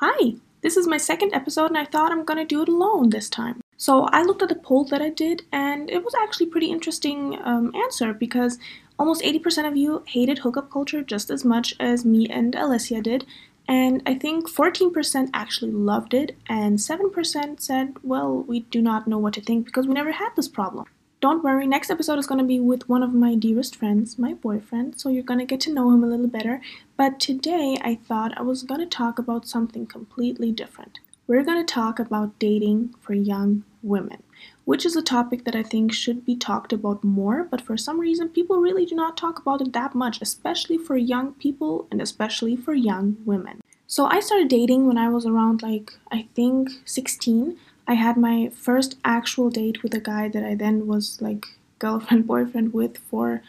Hi, this is my second episode, and I thought I'm gonna do it alone this time. So I looked at the poll that I did, and it was actually pretty interesting um, answer because almost 80% of you hated hookup culture just as much as me and Alessia did, and I think 14% actually loved it, and 7% said, well, we do not know what to think because we never had this problem. Don't worry, next episode is going to be with one of my dearest friends, my boyfriend, so you're going to get to know him a little better. But today I thought I was going to talk about something completely different. We're going to talk about dating for young women, which is a topic that I think should be talked about more, but for some reason people really do not talk about it that much, especially for young people and especially for young women. So I started dating when I was around like I think 16 I had my first actual date with a guy that I then was like girlfriend boyfriend with for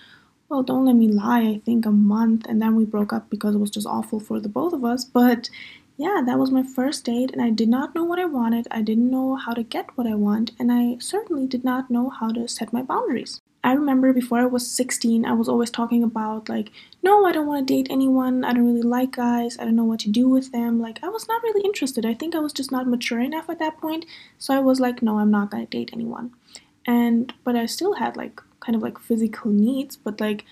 well don't let me lie I think a month and then we broke up because it was just awful for the both of us but yeah that was my first date and I did not know what I wanted I didn't know how to get what I want and I certainly did not know how to set my boundaries I remember before I was 16, I was always talking about, like, no, I don't want to date anyone. I don't really like guys. I don't know what to do with them. Like, I was not really interested. I think I was just not mature enough at that point. So I was like, no, I'm not going to date anyone. And, but I still had, like, kind of like physical needs, but like,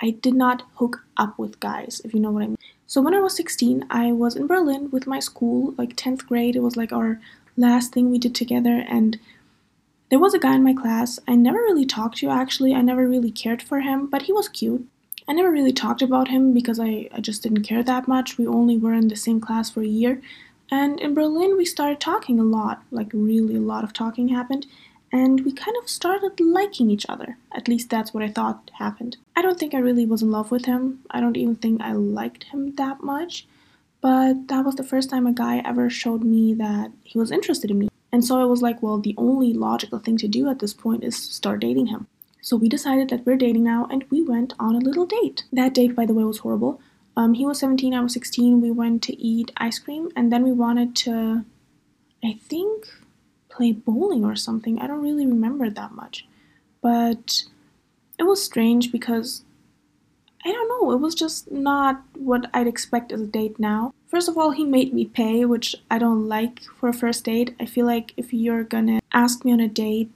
I did not hook up with guys, if you know what I mean. So when I was 16, I was in Berlin with my school, like 10th grade. It was like our last thing we did together. And there was a guy in my class I never really talked to actually, I never really cared for him, but he was cute. I never really talked about him because I, I just didn't care that much. We only were in the same class for a year. And in Berlin, we started talking a lot, like really a lot of talking happened, and we kind of started liking each other. At least that's what I thought happened. I don't think I really was in love with him. I don't even think I liked him that much. But that was the first time a guy ever showed me that he was interested in me. And so I was like, well, the only logical thing to do at this point is start dating him. So we decided that we're dating now, and we went on a little date. That date, by the way, was horrible. Um, he was 17, I was 16. We went to eat ice cream, and then we wanted to, I think, play bowling or something. I don't really remember that much. But it was strange because I don't know, it was just not what I'd expect as a date now. First of all, he made me pay, which I don't like for a first date. I feel like if you're gonna ask me on a date,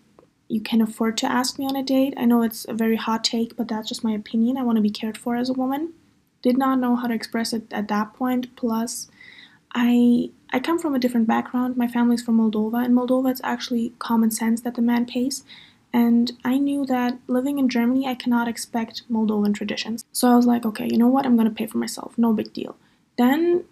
you can afford to ask me on a date. I know it's a very hot take, but that's just my opinion. I want to be cared for as a woman. Did not know how to express it at that point. Plus, I I come from a different background. My family's from Moldova. In Moldova, it's actually common sense that the man pays. And I knew that living in Germany, I cannot expect Moldovan traditions. So I was like, okay, you know what? I'm gonna pay for myself. No big deal. Then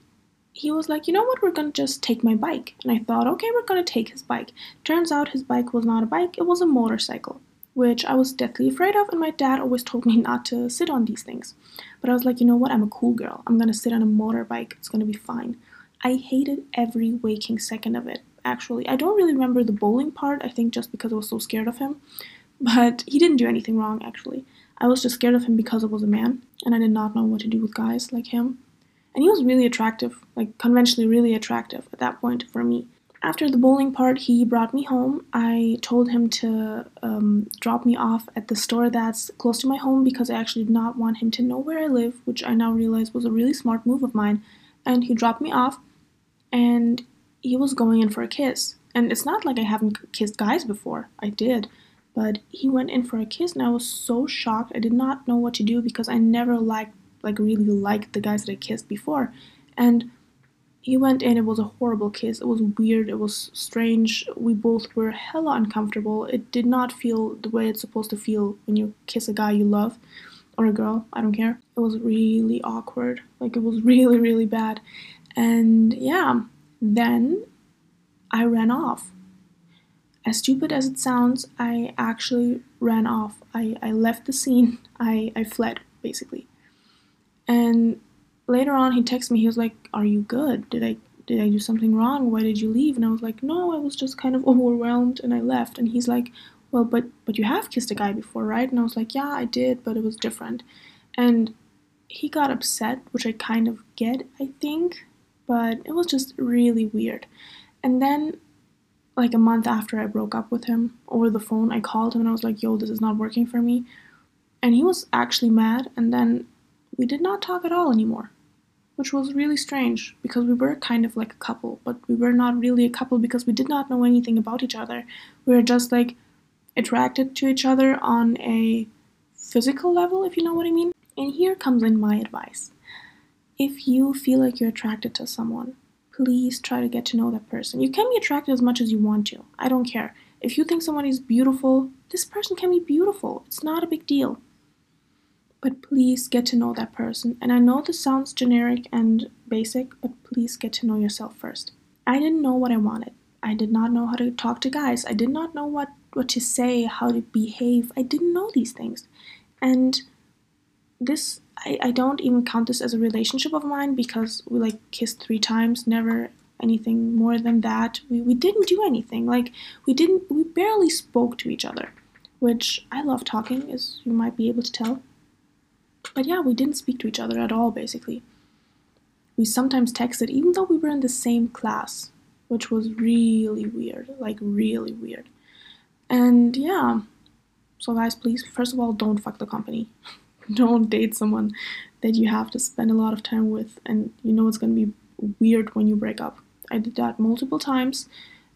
he was like, you know what, we're gonna just take my bike. And I thought, okay, we're gonna take his bike. Turns out his bike was not a bike, it was a motorcycle, which I was deathly afraid of, and my dad always told me not to sit on these things. But I was like, you know what, I'm a cool girl. I'm gonna sit on a motorbike, it's gonna be fine. I hated every waking second of it, actually. I don't really remember the bowling part, I think just because I was so scared of him. But he didn't do anything wrong, actually. I was just scared of him because I was a man, and I did not know what to do with guys like him. And he was really attractive, like conventionally really attractive at that point for me. After the bowling part, he brought me home. I told him to um, drop me off at the store that's close to my home because I actually did not want him to know where I live, which I now realize was a really smart move of mine. And he dropped me off, and he was going in for a kiss. And it's not like I haven't kissed guys before, I did. But he went in for a kiss, and I was so shocked. I did not know what to do because I never liked like really liked the guys that I kissed before. And he went in, it was a horrible kiss. It was weird, it was strange. We both were hella uncomfortable. It did not feel the way it's supposed to feel when you kiss a guy you love or a girl, I don't care. It was really awkward. Like it was really, really bad. And yeah, then I ran off. As stupid as it sounds, I actually ran off. I, I left the scene. I, I fled, basically. And later on, he texted me. He was like, "Are you good? Did I did I do something wrong? Why did you leave?" And I was like, "No, I was just kind of overwhelmed and I left." And he's like, "Well, but but you have kissed a guy before, right?" And I was like, "Yeah, I did, but it was different." And he got upset, which I kind of get, I think, but it was just really weird. And then like a month after I broke up with him over the phone, I called him and I was like, "Yo, this is not working for me." And he was actually mad, and then we did not talk at all anymore. which was really strange because we were kind of like a couple, but we were not really a couple because we did not know anything about each other. We were just like attracted to each other on a physical level, if you know what I mean. And here comes in my advice. If you feel like you're attracted to someone, please try to get to know that person. You can be attracted as much as you want to. I don't care. If you think someone is beautiful, this person can be beautiful. It's not a big deal. But please get to know that person. And I know this sounds generic and basic, but please get to know yourself first. I didn't know what I wanted. I did not know how to talk to guys. I did not know what, what to say, how to behave. I didn't know these things. And this I, I don't even count this as a relationship of mine because we like kissed three times, never anything more than that. We, we didn't do anything. Like we didn't we barely spoke to each other. Which I love talking, as you might be able to tell. But yeah, we didn't speak to each other at all basically. We sometimes texted even though we were in the same class, which was really weird, like really weird. And yeah. So guys, please first of all don't fuck the company. don't date someone that you have to spend a lot of time with and you know it's going to be weird when you break up. I did that multiple times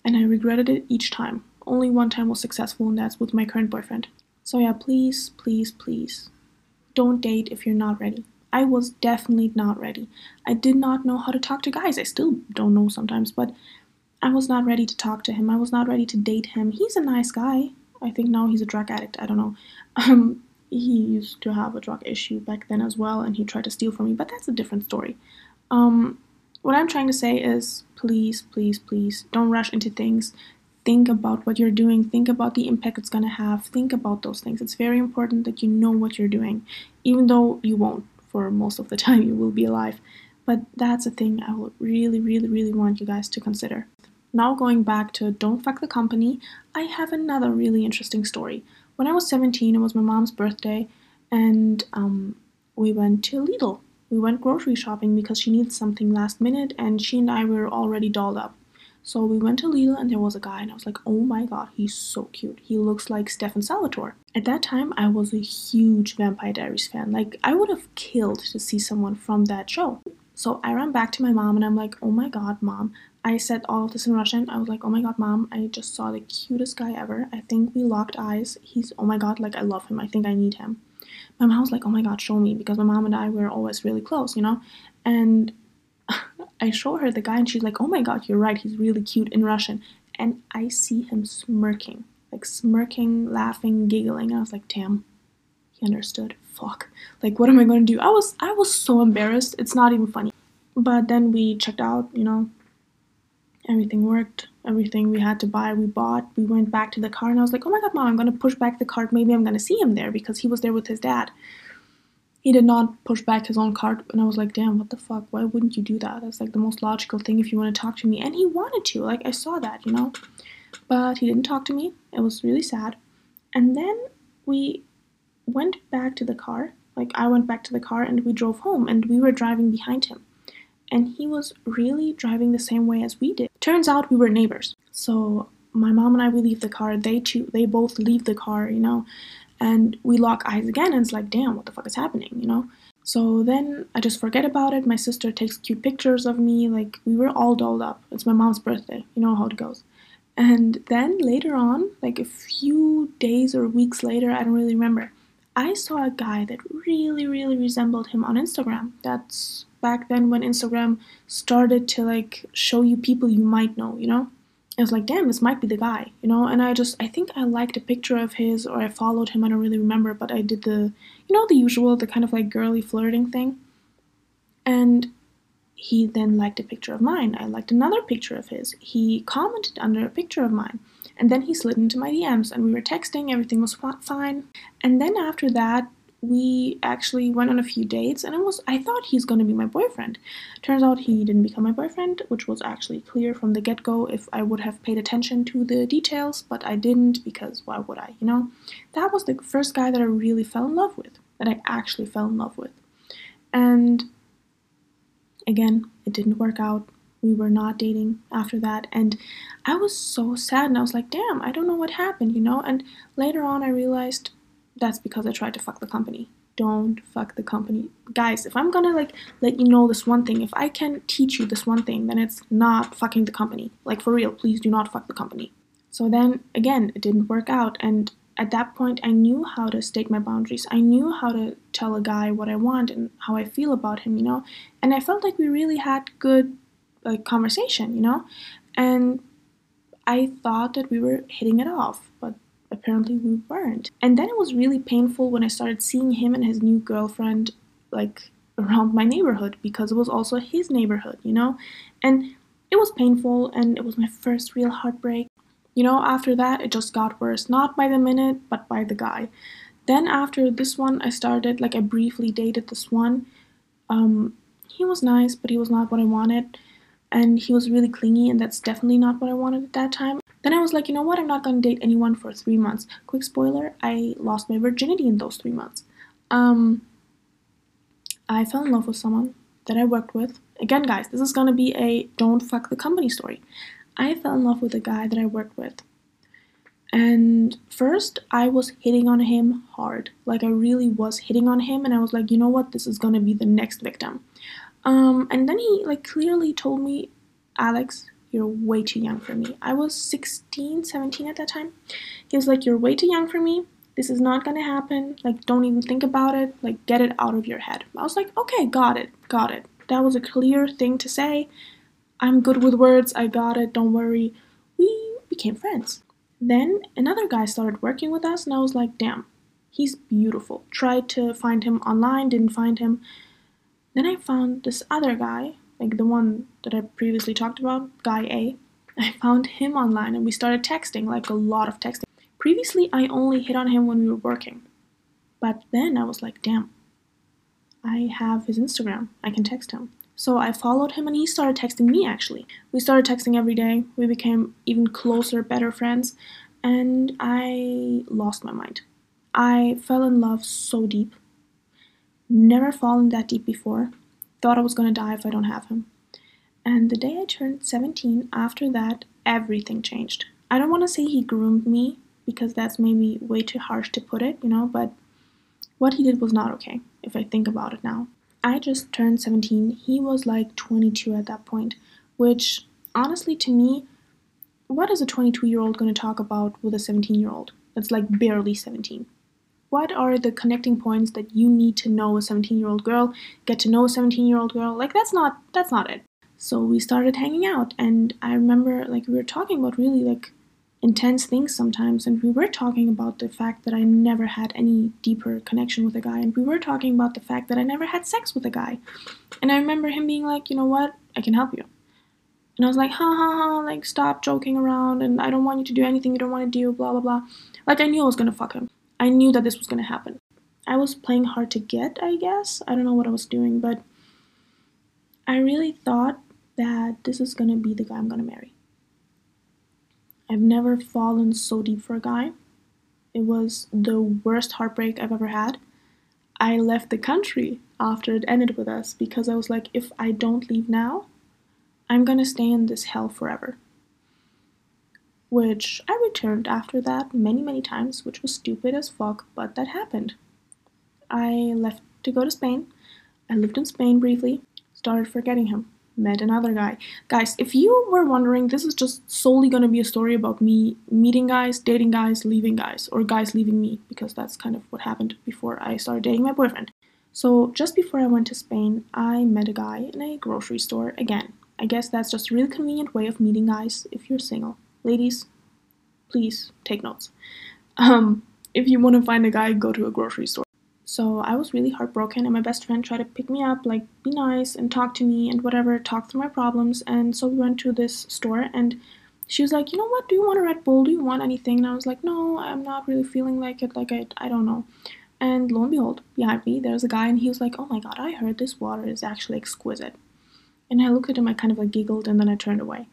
and I regretted it each time. Only one time was successful and that's with my current boyfriend. So yeah, please, please, please don't date if you're not ready. I was definitely not ready. I did not know how to talk to guys. I still don't know sometimes, but I was not ready to talk to him. I was not ready to date him. He's a nice guy. I think now he's a drug addict. I don't know. Um, he used to have a drug issue back then as well, and he tried to steal from me, but that's a different story. Um, what I'm trying to say is please, please, please don't rush into things. Think about what you're doing, think about the impact it's going to have, think about those things. It's very important that you know what you're doing, even though you won't for most of the time, you will be alive. But that's a thing I would really, really, really want you guys to consider. Now, going back to Don't Fuck the Company, I have another really interesting story when I was 17, it was my mom's birthday, and um, we went to Lidl. We went grocery shopping because she needed something last minute, and she and I were already dolled up. So we went to Lidl, and there was a guy, and I was like, oh my god, he's so cute. He looks like Stefan Salvatore. At that time, I was a huge Vampire Diaries fan. Like, I would have killed to see someone from that show. So I ran back to my mom, and I'm like, oh my god, mom, I said all of this in Russian. I was like, oh my god, mom, I just saw the cutest guy ever. I think we locked eyes. He's, oh my god, like, I love him. I think I need him. My mom was like, oh my god, show me. Because my mom and I were always really close, you know? And I show her the guy, and she's like, oh my god, you're right. He's really cute in Russian. And I see him smirking, like smirking, laughing, giggling. And I was like, damn, he understood. Fuck. Like, what am I going to do? I was, I was so embarrassed. It's not even funny. But then we checked out, you know, everything worked everything we had to buy we bought we went back to the car and i was like oh my god mom i'm going to push back the cart. Maybe i'm going to see him there because he was there with his dad. He did not push back his own cart and i was like damn what the fuck? Why wouldn't you do that? That's like the most logical thing if you want to talk to me. And he wanted to like i saw that you know? But he didn't talk to me. It was really sad. And then we went back to the car like i went back to the car and we drove home and we were driving behind him. And he was really driving the same way as we did. Turns out we were neighbors. So my mom and I we leave the car, they too they both leave the car, you know, and we lock eyes again and it's like, damn, what the fuck is happening, you know? So then I just forget about it. My sister takes cute pictures of me, like we were all dolled up. It's my mom's birthday, you know how it goes. And then later on, like a few days or weeks later, I don't really remember, I saw a guy that really, really resembled him on Instagram. That's back then when Instagram started to like show you people you might know, you know? I was like, damn, this might be the guy, you know? And I just, I think I liked a picture of his or I followed him, I don't really remember, but I did the, you know, the usual, the kind of like girly flirting thing. And he then liked a picture of mine. I liked another picture of his. He commented under a picture of mine. And then he slid into my DMs and we were texting, everything was fine. And then after that, we actually went on a few dates and it was I thought he's going to be my boyfriend. Turns out he didn't become my boyfriend, which was actually clear from the get-go if I would have paid attention to the details, but I didn't because why would I, you know? That was the first guy that I really fell in love with, that I actually fell in love with. And again, it didn't work out. We were not dating after that and I was so sad and I was like, "Damn, I don't know what happened," you know? And later on I realized that's because I tried to fuck the company. don't fuck the company. Guys, if I'm gonna like let you know this one thing, if I can teach you this one thing, then it's not fucking the company. Like for real, please do not fuck the company. So then again, it didn't work out and at that point I knew how to state my boundaries. I knew how to tell a guy what I want and how I feel about him, you know? And I felt like we really had good like conversation, you know? And I thought that we were hitting it off, but apparently we weren't. And then it was really painful when I started seeing him and his new girlfriend like around my neighborhood because it was also his neighborhood, you know? And it was painful and it was my first real heartbreak. You know, after that, it just got worse, not by the minute, but by the guy. Then, after this one, I started, like, I briefly dated this one. Um, he was nice, but he was not what I wanted. And he was really clingy, and that's definitely not what I wanted at that time. Then I was like, you know what, I'm not gonna date anyone for three months. Quick spoiler, I lost my virginity in those three months. Um, I fell in love with someone that I worked with. Again, guys, this is gonna be a don't fuck the company story. I fell in love with a guy that I worked with. And first, I was hitting on him hard. Like, I really was hitting on him, and I was like, you know what, this is gonna be the next victim. Um, and then he, like, clearly told me, Alex, you're way too young for me. I was 16, 17 at that time. He was like, you're way too young for me. This is not gonna happen. Like, don't even think about it. Like, get it out of your head. I was like, okay, got it, got it. That was a clear thing to say. I'm good with words, I got it, don't worry. We became friends. Then another guy started working with us, and I was like, damn, he's beautiful. Tried to find him online, didn't find him. Then I found this other guy, like the one that I previously talked about, guy A. I found him online and we started texting, like a lot of texting. Previously, I only hit on him when we were working. But then I was like, damn, I have his Instagram. I can text him. So I followed him and he started texting me actually. We started texting every day. We became even closer, better friends. And I lost my mind. I fell in love so deep. Never fallen that deep before. Thought I was gonna die if I don't have him. And the day I turned 17, after that, everything changed. I don't want to say he groomed me because that's maybe way too harsh to put it, you know, but what he did was not okay if I think about it now. I just turned 17. He was like 22 at that point, which honestly to me, what is a 22 year old going to talk about with a 17 year old that's like barely 17? What are the connecting points that you need to know a 17 year old girl, get to know a 17 year old girl? Like that's not that's not it. So we started hanging out and I remember like we were talking about really like intense things sometimes and we were talking about the fact that I never had any deeper connection with a guy and we were talking about the fact that I never had sex with a guy. And I remember him being like, "You know what? I can help you." And I was like, "Ha ha ha, like stop joking around and I don't want you to do anything you don't want to do, blah blah blah." Like I knew I was to fuck him. I knew that this was going to happen. I was playing hard to get, I guess. I don't know what I was doing, but I really thought that this is going to be the guy I'm going to marry. I've never fallen so deep for a guy. It was the worst heartbreak I've ever had. I left the country after it ended with us because I was like, if I don't leave now, I'm gonna stay in this hell forever. Which I returned after that many, many times, which was stupid as fuck, but that happened. I left to go to Spain. I lived in Spain briefly, started forgetting him met another guy. Guys, if you were wondering, this is just solely going to be a story about me meeting guys, dating guys, leaving guys, or guys leaving me, because that's kind of what happened before I started dating my boyfriend. So, just before I went to Spain, I met a guy in a grocery store again. I guess that's just a really convenient way of meeting guys if you're single. Ladies, please take notes. Um, if you want to find a guy, go to a grocery store. So I was really heartbroken, and my best friend tried to pick me up, like, be nice and talk to me and whatever, talk through my problems. And so we went to this store, and she was like, You know what? Do you want a Red Bull? Do you want anything? And I was like, No, I'm not really feeling like it. Like, I, I don't know. And lo and behold, behind me, there's a guy, and he was like, Oh my god, I heard this water is actually exquisite. And I looked at him, I kind of like giggled, and then I turned away.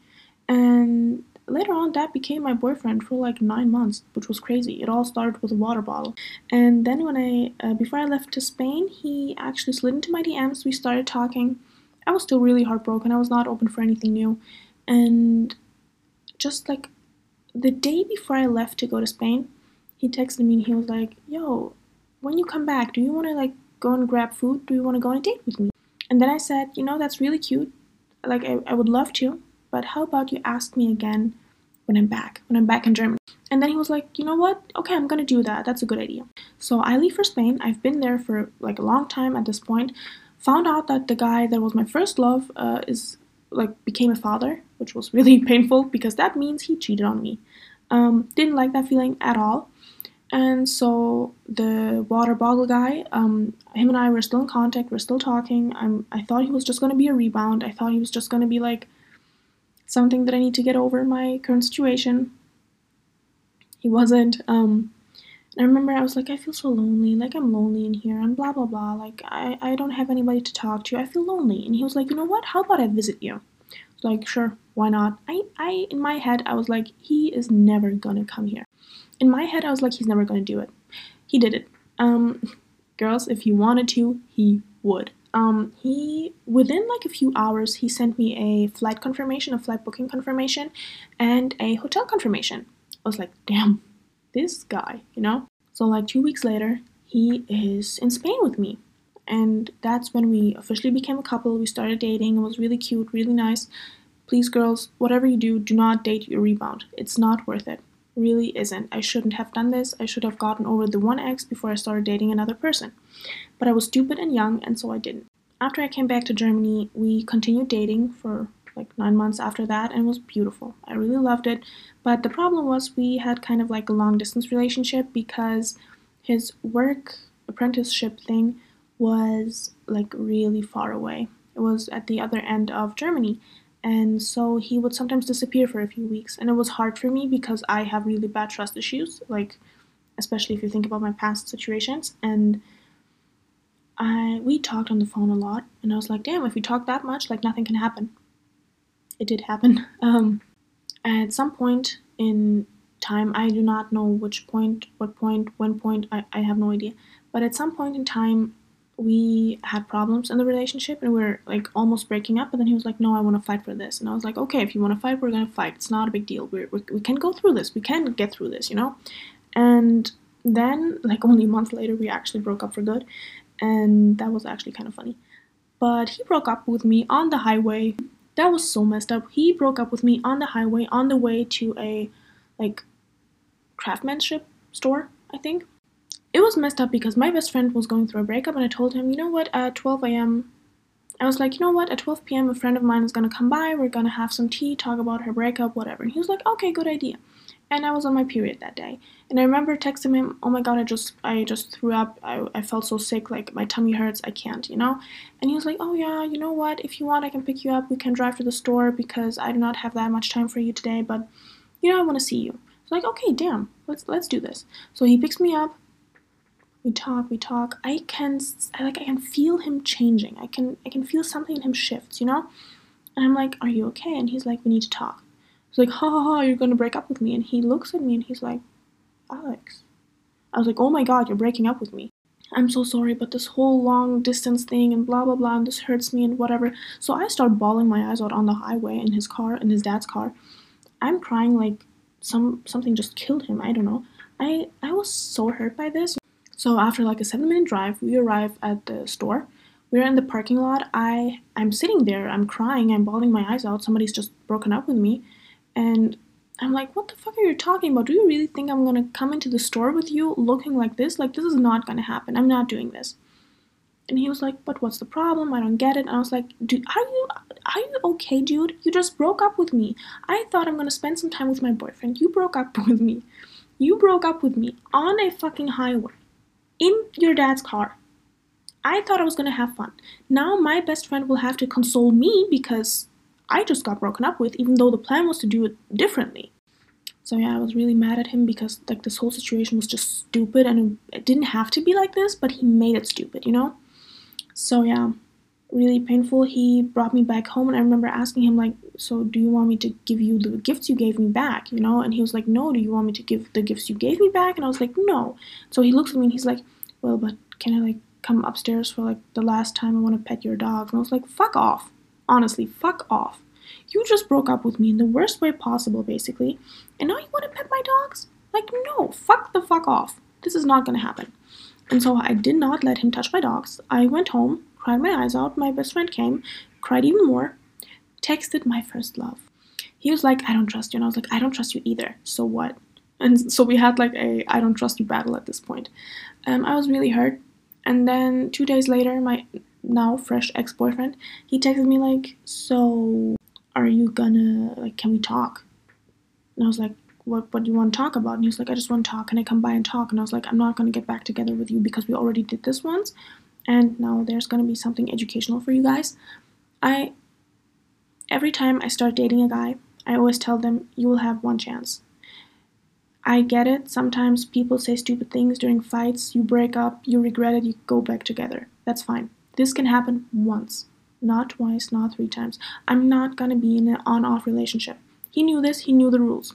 And later on, that became my boyfriend for like nine months, which was crazy. It all started with a water bottle. And then when I, uh, before I left to Spain, he actually slid into my DMs. We started talking. I was still really heartbroken. I was not open for anything new. And just like the day before I left to go to Spain, he texted me and he was like, Yo, when you come back, do you want to like go and grab food? Do you want to go on a date with me? And then I said, you know, that's really cute. Like, I, I would love to, but how about you ask me again when I'm back, when I'm back in Germany? And then he was like, you know what? Okay, I'm gonna do that. That's a good idea. So I leave for Spain. I've been there for like a long time at this point. Found out that the guy that was my first love uh, is like became a father, which was really painful because that means he cheated on me. Um, didn't like that feeling at all. And so the water bottle guy, um, him and I were still in contact. We're still talking. I'm. I thought he was just gonna be a rebound. I thought he was just gonna be like something that I need to get over my current situation. He wasn't. Um, I remember I was like, I feel so lonely. Like I'm lonely in here. and blah blah blah. Like I I don't have anybody to talk to. I feel lonely. And he was like, you know what? How about I visit you? like sure, why not? I I in my head I was like, he is never gonna come here. In my head I was like, he's never gonna do it. He did it. Um, girls, if he wanted to, he would. Um, he within like a few hours he sent me a flight confirmation, a flight booking confirmation, and a hotel confirmation. I was like, damn, this guy, you know? So like two weeks later, he is in Spain with me. And that's when we officially became a couple. We started dating. It was really cute, really nice. Please, girls, whatever you do, do not date your rebound. It's not worth it. Really isn't. I shouldn't have done this. I should have gotten over the one ex before I started dating another person. But I was stupid and young, and so I didn't. After I came back to Germany, we continued dating for like nine months after that, and it was beautiful. I really loved it. But the problem was we had kind of like a long distance relationship because his work apprenticeship thing was like really far away. It was at the other end of Germany. And so he would sometimes disappear for a few weeks. And it was hard for me because I have really bad trust issues, like especially if you think about my past situations. And I we talked on the phone a lot, and I was like, damn, if we talk that much, like nothing can happen. It did happen. Um, at some point in time, I do not know which point, what point, when point, I, I have no idea. But at some point in time, we had problems in the relationship and we are like almost breaking up. But then he was like, no, I want to fight for this. And I was like, okay, if you want to fight, we're going to fight. It's not a big deal. We're, we we can go through this. We can get through this, you know? And then, like, only a month later, we actually broke up for good and that was actually kind of funny. But he broke up with me on the highway. That was so messed up. He broke up with me on the highway on the way to a like craftsmanship store, I think. It was messed up because my best friend was going through a breakup and I told him, you know what, at 12 a.m., I was like, you know what, at 12 p.m., a friend of mine is gonna come by, we're gonna have some tea, talk about her breakup, whatever. And he was like, okay, good idea and I was on my period that day. And I remember texting him, "Oh my god, I just I just threw up. I, I felt so sick, like my tummy hurts. I can't, you know." And he was like, "Oh yeah, you know what? If you want, I can pick you up. We can drive to the store because I do not have that much time for you today, but you know, I want to see you." It's like, "Okay, damn. Let's let's do this." So he picks me up. We talk, we talk. I can I, like I can feel him changing. I can I can feel something in him shifts, you know? And I'm like, "Are you okay?" And he's like, "We need to talk." He's like, ha ha ha, you're gonna break up with me. And he looks at me and he's like, Alex. I was like, oh my god, you're breaking up with me. I'm so sorry, but this whole long distance thing and blah blah blah, and this hurts me and whatever. So I start bawling my eyes out on the highway in his car, in his dad's car. I'm crying like some something just killed him. I don't know. I I was so hurt by this. So after like a seven minute drive, we arrive at the store. We're in the parking lot. I I'm sitting there. I'm crying. I'm bawling my eyes out. Somebody's just broken up with me. And I'm like, what the fuck are you talking about? Do you really think I'm gonna come into the store with you looking like this? Like, this is not gonna happen. I'm not doing this. And he was like, but what's the problem? I don't get it. And I was like, dude, are you are you okay, dude? You just broke up with me. I thought I'm gonna spend some time with my boyfriend. You broke up with me. You broke up with me on a fucking highway in your dad's car. I thought I was gonna have fun. Now my best friend will have to console me because I just got broken up with, even though the plan was to do it differently. So yeah, I was really mad at him because like this whole situation was just stupid and it didn't have to be like this, but he made it stupid, you know? So yeah, really painful. He brought me back home and I remember asking him like, "So do you want me to give you the gifts you gave me back?" you know? And he was like, "No, do you want me to give the gifts you gave me back?" And I was like, "No." So he looks at me and he's like, "Well, but can I like come upstairs for like the last time I want to pet your dog?" And I was like, "Fuck off." Honestly, fuck off. You just broke up with me in the worst way possible, basically, and now you want to pet my dogs? Like, no, fuck the fuck off. This is not gonna happen. And so I did not let him touch my dogs. I went home, cried my eyes out. My best friend came, cried even more, texted my first love. He was like, I don't trust you. And I was like, I don't trust you either. So what? And so we had like a I don't trust you battle at this point. Um, I was really hurt. And then two days later, my now fresh ex boyfriend, he texted me like, So are you gonna, like, can we talk? And I was like, what, what do you want to talk about? And he was like, I just want to talk. Can I come by and talk? And I was like, I'm not to get back together with you because we already did this once. And now there's to be something educational for you guys. I, every time I start dating a guy, I always tell them, you will have one chance. I get it. Sometimes people say stupid things during fights. You break up, you regret it, you go back together. That's fine. This can happen once, not twice, not three times. I'm not gonna be in an on off relationship. He knew this, he knew the rules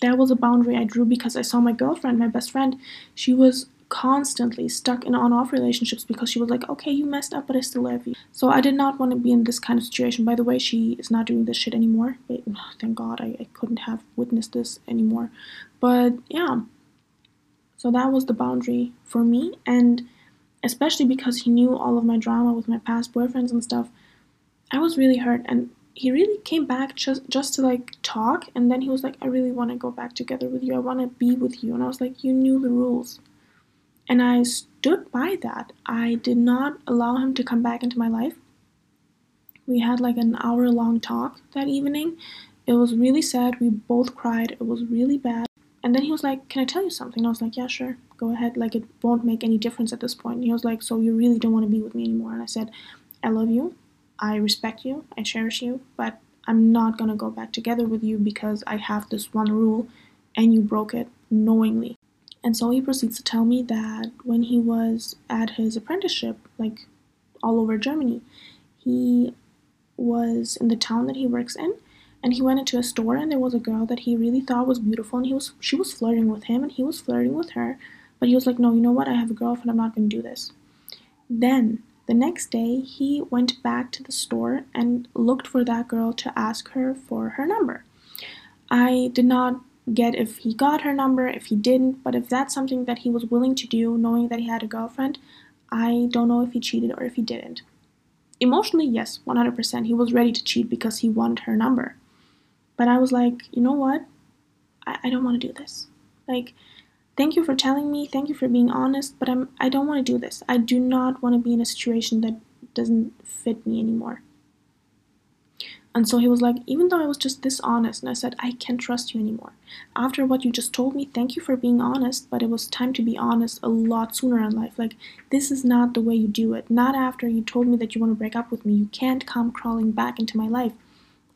that was a boundary I drew because I saw my girlfriend, my best friend, she was constantly stuck in on off relationships because she was like, okay, you messed up, but I still love you. So I did not want to be in this kind of situation. By the way, she is not doing this shit anymore. Thank God I, I couldn't have witnessed this anymore. But yeah, so that was the boundary for me. And especially because he knew all of my drama with my past boyfriends and stuff, I was really hurt. And he really came back just just to like talk. And then he was like i really want to go back together with you. I want to be with you. And i was like you knew the rules. And i stood by that. I did not allow him to come back into my life. We had like an hour long talk that evening. It was really sad. We both cried. It was really bad. And then he was like can i tell you something? And i was like yeah sure go ahead like it won't make any difference at this point. And he was like so you really don't want to be with me anymore? And i said i love you. I respect you, I cherish you, but I'm not gonna go back together with you because I have this one rule and you broke it knowingly. And so he proceeds to tell me that when he was at his apprenticeship, like all over Germany, he was in the town that he works in and he went into a store and there was a girl that he really thought was beautiful and he was she was flirting with him and he was flirting with her but he was like no you know what i have a girlfriend i'm not going to do this then the next day, he went back to the store and looked for that girl to ask her for her number. I did not get if he got her number, if he didn't, but if that's something that he was willing to do, knowing that he had a girlfriend, I don't know if he cheated or if he didn't. Emotionally, yes, 100%. He was ready to cheat because he wanted her number. But I was like, you know what? I, I don't want to do this. Like, Thank you for telling me. Thank you for being honest, but I'm I don't want to do this. I do not want to be in a situation that doesn't fit me anymore. And so he was like, even though I was just this honest, and I said, I can't trust you anymore. After what you just told me, thank you for being honest, but it was time to be honest a lot sooner in life. Like, this is not the way you do it. Not after you told me that you want to break up with me. You can't come crawling back into my life.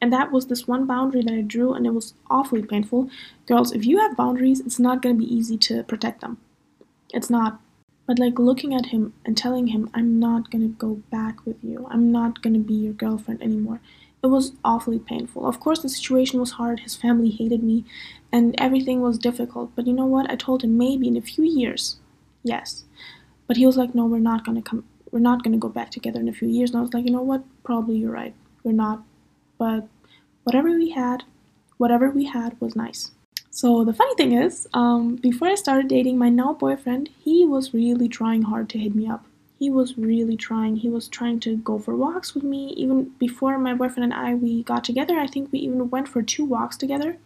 And that was this one boundary that I drew, and it was awfully painful. Girls, if you have boundaries, it's not going to be easy to protect them. It's not. But like looking at him and telling him, I'm not going to go back with you, I'm not going to be your girlfriend anymore. It was awfully painful. Of course, the situation was hard. His family hated me, and everything was difficult. But you know what? I told him maybe in a few years, yes. But he was like, no, we're not gonna come. We're not gonna go back together in a few years. And I was like, you know what? Probably you're right. We're not. But whatever we had, whatever we had was nice. So the funny thing is, um, before I started dating my now boyfriend, he was really trying hard to hit me up. He was really trying. He was trying to go for walks with me. Even before my boyfriend and I we got together, I think we even went for two walks together.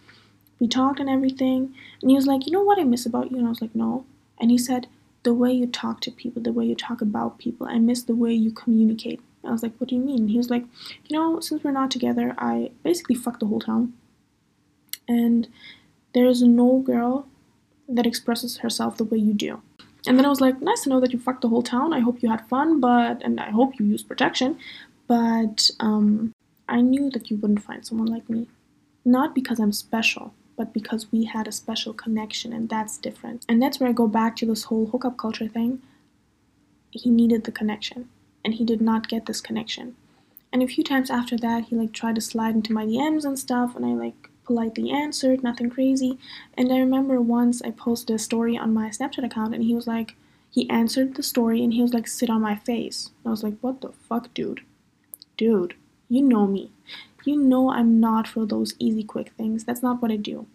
We talked and everything. And he was like, "You know what I miss about you?" And I was like, "No." And he said, "The way you talk to people, the way you talk about people. I miss the way you communicate." I was like, what do you mean? He was like, you know, since we're not together, I basically fucked the whole town. And there's no girl that expresses herself the way you do. And then I was like, nice to know that you fucked the whole town. I hope you had fun, but, and I hope you used protection. But um, I knew that you wouldn't find someone like me. Not because I'm special, but because we had a special connection, and that's different. And that's where I go back to this whole hookup culture thing. He needed the connection and he did not get this connection. And a few times after that, he like tried to slide into my DMs and stuff, and I like politely answered, nothing crazy. And I remember once I posted a story on my Snapchat account, and he was like, he answered the story, and he was like, sit on my face. And I was like, what the fuck, dude? Dude, you know me. You know I'm not for those easy, quick things. That's not what I do.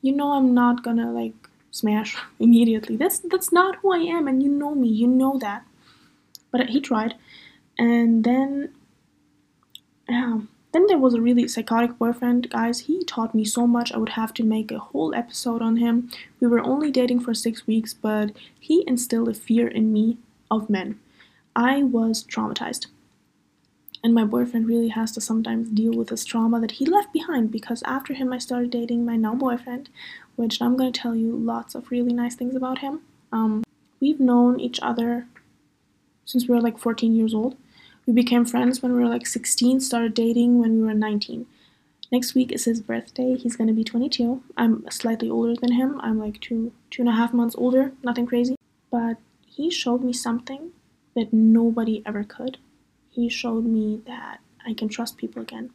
You know I'm not gonna like smash immediately. That's that's not who I am, and you know me, you know that. But he tried, and then, yeah, then there was a really psychotic boyfriend, guys. He taught me so much. I would have to make a whole episode on him. We were only dating for six weeks, but he instilled a fear in me of men. I was traumatized. And my boyfriend really has to sometimes deal with this trauma that he left behind because after him, I started dating my now boyfriend, which I'm going to tell you lots of really nice things about him. Um, we've known each other since we were like 14 years old. We became friends when we were like 16, started dating when we were 19. Next week is his birthday. He's gonna be 22. I'm slightly older than him. I'm like two, two and a half months older. Nothing crazy. But he showed me something that nobody ever could. He showed me that I can trust people again.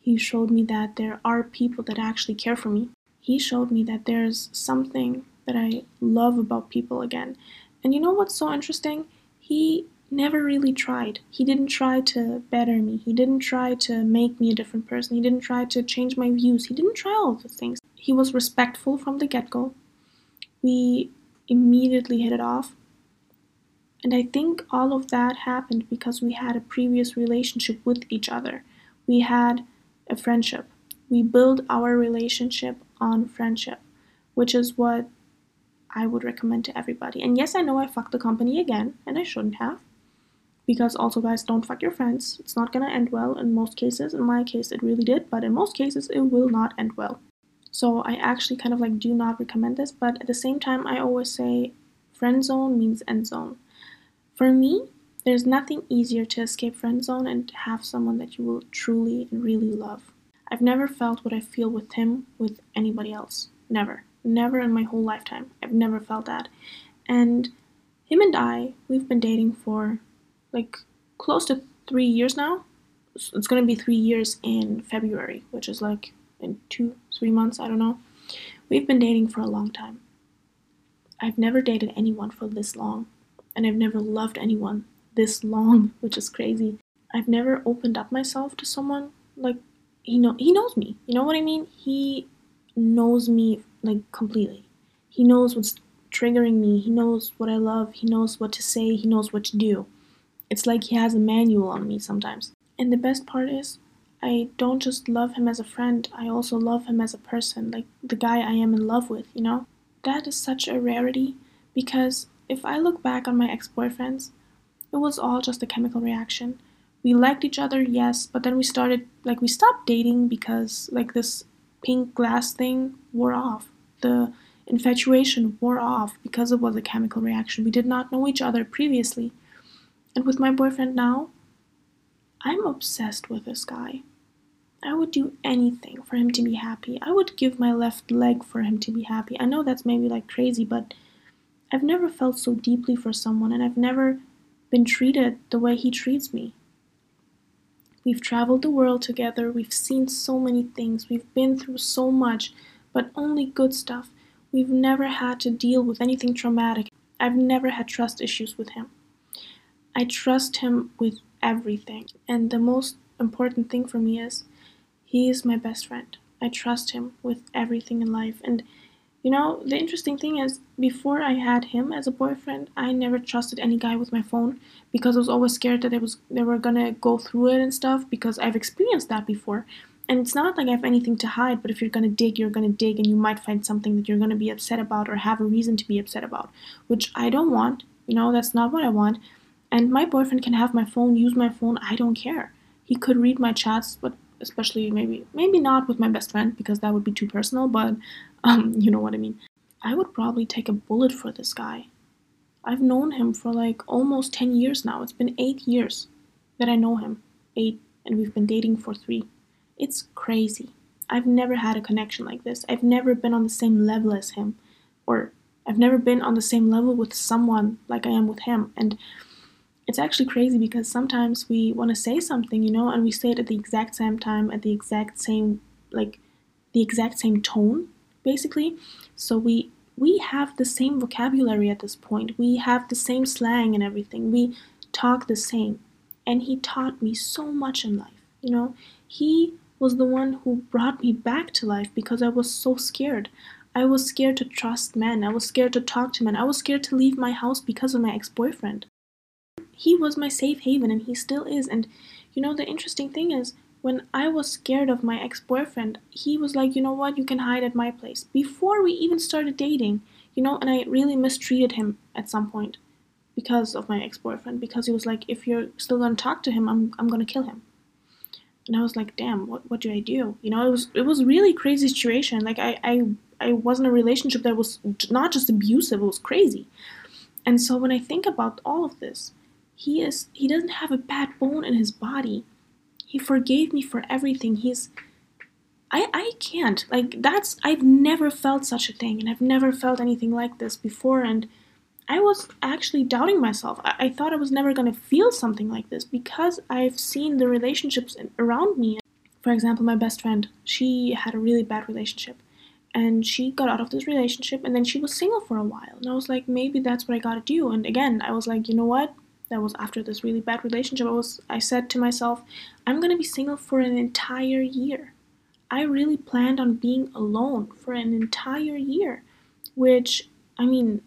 He showed me that there are people that actually care for me. He showed me that there's something that I love about people again. And you know what's so interesting? He never really tried. He didn't try to better me. He didn't try to make me a different person. He didn't try to change my views. He didn't try all those things. He was respectful from the get go. We immediately hit it off. And I think all of that happened because we had a previous relationship with each other. We had a friendship. We built our relationship on friendship, which is what I would recommend to everybody. And yes, I know I fucked the company again, and I shouldn't have. Because also, guys, don't fuck your friends. It's not gonna end well in most cases. In my case, it really did, but in most cases, it will not end well. So I actually kind of like do not recommend this, but at the same time, I always say friend zone means end zone. For me, there's nothing easier to escape friend zone and have someone that you will truly and really love. I've never felt what I feel with him with anybody else. Never. Never in my whole lifetime. I've never felt that. And him and I, we've been dating for like close to three years now. It's gonna be three years in February, which is like in two, three months, I don't know. We've been dating for a long time. I've never dated anyone for this long and I've never loved anyone this long, which is crazy. I've never opened up myself to someone like he know he knows me. You know what I mean? He knows me like completely. He knows what's triggering me. He knows what I love. He knows what to say. He knows what to do. It's like he has a manual on me sometimes. And the best part is I don't just love him as a friend, I also love him as a person, like the guy I am in love with, you know? That is such a rarity because if I look back on my ex boyfriends, it was all just a chemical reaction. We liked each other, yes, but then we started, like, we stopped dating because, like, this pink glass thing wore off. The infatuation wore off because it was a chemical reaction. We did not know each other previously. And with my boyfriend now, I'm obsessed with this guy. I would do anything for him to be happy. I would give my left leg for him to be happy. I know that's maybe like crazy, but I've never felt so deeply for someone, and I've never been treated the way he treats me. We've traveled the world together, we've seen so many things, we've been through so much, but only good stuff. We've never had to deal with anything traumatic. I've never had trust issues with him. I trust him with everything, and the most important thing for me is he is my best friend. I trust him with everything in life, and you know, the interesting thing is, before I had him as a boyfriend, I never trusted any guy with my phone because I was always scared that they was they were gonna go through it and stuff because I've experienced that before. And it's not like I have anything to hide, but if you're gonna dig, you're gonna dig, and you might find something that you're gonna be upset about or have a reason to be upset about, which I don't want. You know, that's not what I want. And my boyfriend can have my phone, use my phone. I don't care. He could read my chats, but especially maybe maybe not with my best friend because that would be too personal. But um, you know what I mean. I would probably take a bullet for this guy. I've known him for like almost 10 years now. It's been 8 years that I know him. 8 and we've been dating for 3. It's crazy. I've never had a connection like this. I've never been on the same level as him or I've never been on the same level with someone like I am with him and it's actually crazy because sometimes we want to say something, you know, and we say it at the exact same time, at the exact same, like, the exact same tone, basically. So we we have the same vocabulary at this point. We have the same slang and everything. We talk the same. And he taught me so much in life. You know, he was the one who brought me back to life because I was so scared. I was scared to trust men. I was scared to talk to men. I was scared to leave my house because of my ex boyfriend. He was my safe haven and he still is. And you know, the interesting thing is, when I was scared of my ex boyfriend, he was like, you know what, you can hide at my place. Before we even started dating, you know, and I really mistreated him at some point because of my ex boyfriend, because he was like, if you're still gonna talk to him, I'm, I'm gonna kill him. And I was like, damn, what, what do I do? You know, it was it was really crazy situation. Like I, I I was in a relationship that was not just abusive, it was crazy. And so when I think about all of this, he is he doesn't have a bad bone in his body. He forgave me for everything. He's i i can't. Like that's i've never felt such a thing and i've never felt anything like this before and i was actually doubting myself. I, I thought i was never going to feel something like this because i've seen the relationships around me. For example my best friend she had a really bad relationship and she got out of this relationship and then she was single for a while and i was like maybe that's what i gotta do. And again i was like you know what that was after this really bad relationship, I was I said to myself, I'm gonna be single for an entire year. I really planned on being alone for an entire year, which I mean,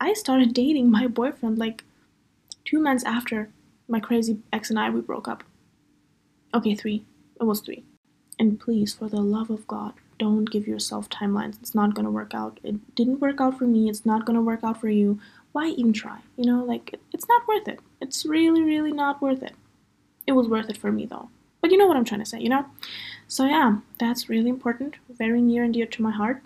I started dating my boyfriend like two months after my crazy ex and I we broke up. Okay, three. It was three. And please, for the love of God, don't give yourself timelines. It's not gonna work out. It didn't work out for me. It's not gonna work out for you why even try? You know, like it's not worth it. It's really, really not worth it. It was worth it for me though. But you know what I'm trying to say, you know? So yeah, that's really important, very near and dear to my heart.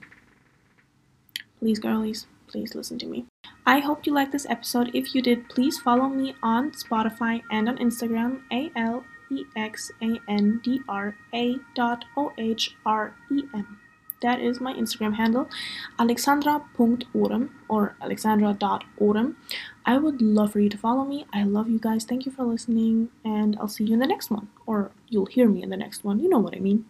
Please, girlies, please listen to me. I hope you liked this episode. If you did, please follow me on Spotify and on Instagram, A L E X A N D R A dot O H R E M. That is my Instagram handle, alexandra.ohrem or alexandra.ohrem. I would love for you to follow me. I love you guys. Thank you for listening, and I'll see you in the next one. Or you'll hear me in the next one. You know what I mean.